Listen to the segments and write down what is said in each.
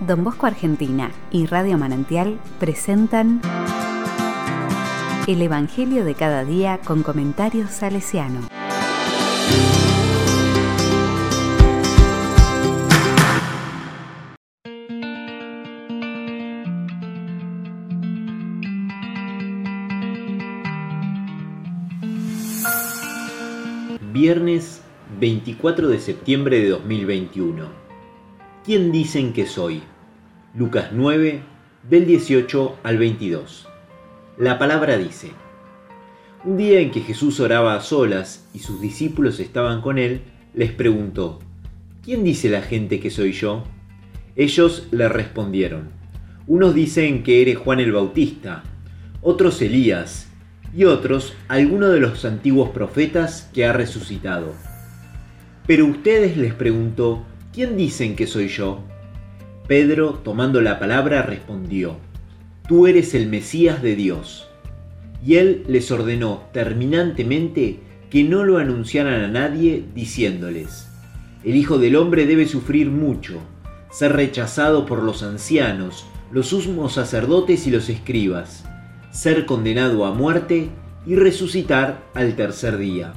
Don Bosco Argentina y Radio Manantial presentan El Evangelio de cada día con comentarios salesiano. Viernes 24 de septiembre de 2021 ¿Quién dicen que soy? Lucas 9, del 18 al 22. La palabra dice, un día en que Jesús oraba a solas y sus discípulos estaban con él, les preguntó, ¿quién dice la gente que soy yo? Ellos le respondieron, unos dicen que eres Juan el Bautista, otros Elías, y otros alguno de los antiguos profetas que ha resucitado. Pero ustedes les preguntó, ¿quién dicen que soy yo? Pedro, tomando la palabra, respondió, Tú eres el Mesías de Dios. Y él les ordenó terminantemente que no lo anunciaran a nadie, diciéndoles, El Hijo del Hombre debe sufrir mucho, ser rechazado por los ancianos, los sumos sacerdotes y los escribas, ser condenado a muerte y resucitar al tercer día.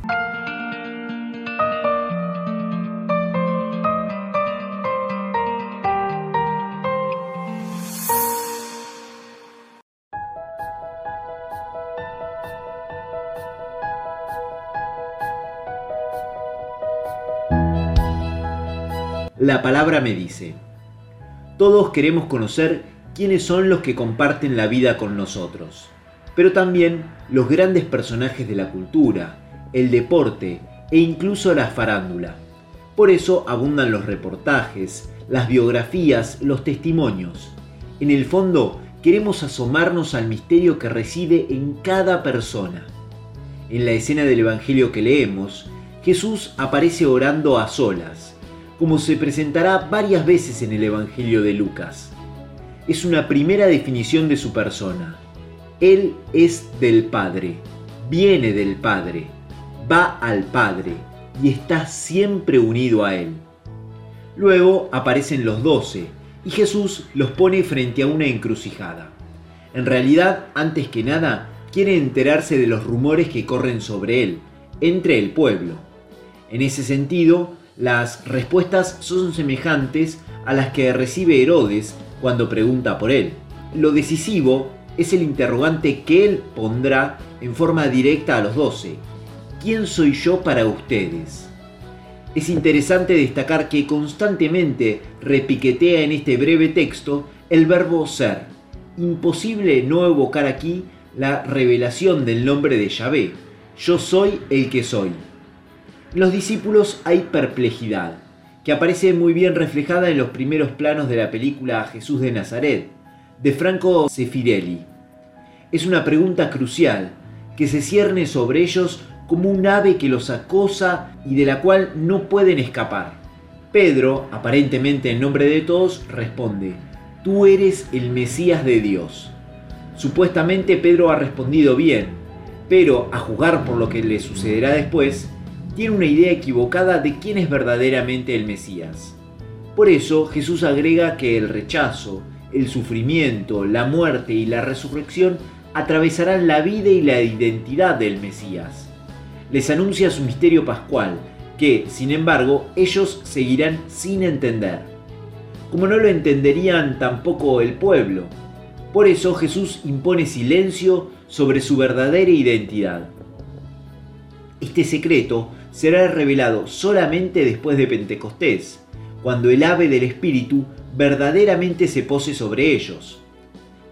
La palabra me dice, todos queremos conocer quiénes son los que comparten la vida con nosotros, pero también los grandes personajes de la cultura, el deporte e incluso la farándula. Por eso abundan los reportajes, las biografías, los testimonios. En el fondo, queremos asomarnos al misterio que reside en cada persona. En la escena del Evangelio que leemos, Jesús aparece orando a solas como se presentará varias veces en el Evangelio de Lucas. Es una primera definición de su persona. Él es del Padre, viene del Padre, va al Padre y está siempre unido a Él. Luego aparecen los doce y Jesús los pone frente a una encrucijada. En realidad, antes que nada, quiere enterarse de los rumores que corren sobre Él, entre el pueblo. En ese sentido, las respuestas son semejantes a las que recibe Herodes cuando pregunta por él. Lo decisivo es el interrogante que él pondrá en forma directa a los doce. ¿Quién soy yo para ustedes? Es interesante destacar que constantemente repiquetea en este breve texto el verbo ser. Imposible no evocar aquí la revelación del nombre de Yahvé. Yo soy el que soy. Los discípulos hay perplejidad, que aparece muy bien reflejada en los primeros planos de la película Jesús de Nazaret, de Franco Sefirelli. Es una pregunta crucial, que se cierne sobre ellos como un ave que los acosa y de la cual no pueden escapar. Pedro, aparentemente en nombre de todos, responde, Tú eres el Mesías de Dios. Supuestamente Pedro ha respondido bien, pero a jugar por lo que le sucederá después, tiene una idea equivocada de quién es verdaderamente el Mesías. Por eso Jesús agrega que el rechazo, el sufrimiento, la muerte y la resurrección atravesarán la vida y la identidad del Mesías. Les anuncia su misterio pascual, que, sin embargo, ellos seguirán sin entender. Como no lo entenderían tampoco el pueblo. Por eso Jesús impone silencio sobre su verdadera identidad. Este secreto será revelado solamente después de Pentecostés, cuando el ave del Espíritu verdaderamente se pose sobre ellos.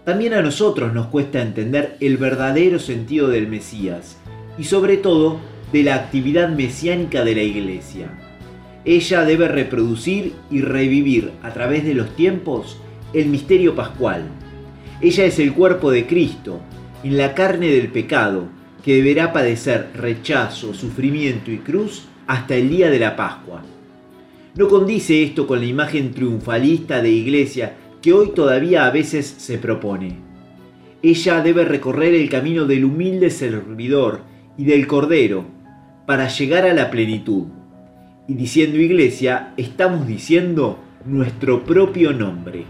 También a nosotros nos cuesta entender el verdadero sentido del Mesías y sobre todo de la actividad mesiánica de la Iglesia. Ella debe reproducir y revivir a través de los tiempos el misterio pascual. Ella es el cuerpo de Cristo, en la carne del pecado, que deberá padecer rechazo, sufrimiento y cruz hasta el día de la Pascua. No condice esto con la imagen triunfalista de iglesia que hoy todavía a veces se propone. Ella debe recorrer el camino del humilde servidor y del cordero para llegar a la plenitud. Y diciendo iglesia, estamos diciendo nuestro propio nombre.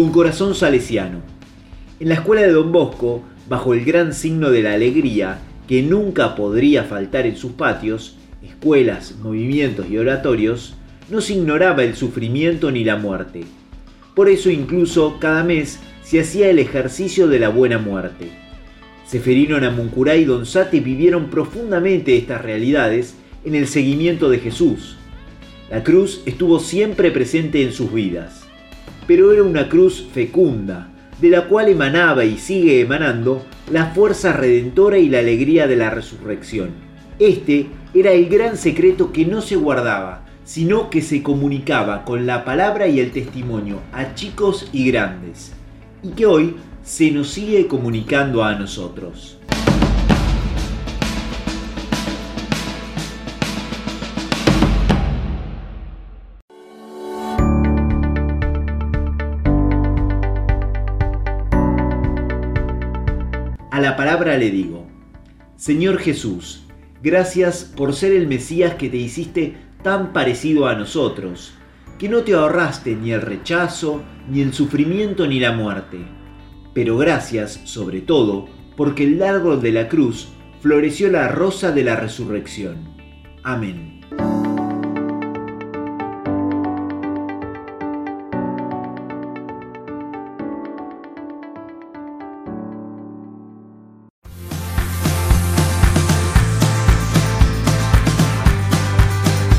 Con corazón salesiano. En la escuela de Don Bosco, bajo el gran signo de la alegría, que nunca podría faltar en sus patios, escuelas, movimientos y oratorios, no se ignoraba el sufrimiento ni la muerte. Por eso incluso cada mes se hacía el ejercicio de la buena muerte. Seferino Namuncurá y Don Sate vivieron profundamente estas realidades en el seguimiento de Jesús. La cruz estuvo siempre presente en sus vidas, pero era una cruz fecunda, de la cual emanaba y sigue emanando la fuerza redentora y la alegría de la resurrección. Este era el gran secreto que no se guardaba, sino que se comunicaba con la palabra y el testimonio a chicos y grandes, y que hoy se nos sigue comunicando a nosotros. Palabra le digo, Señor Jesús, gracias por ser el Mesías que te hiciste tan parecido a nosotros, que no te ahorraste ni el rechazo, ni el sufrimiento, ni la muerte. Pero gracias, sobre todo, porque el largo de la cruz floreció la rosa de la resurrección. Amén.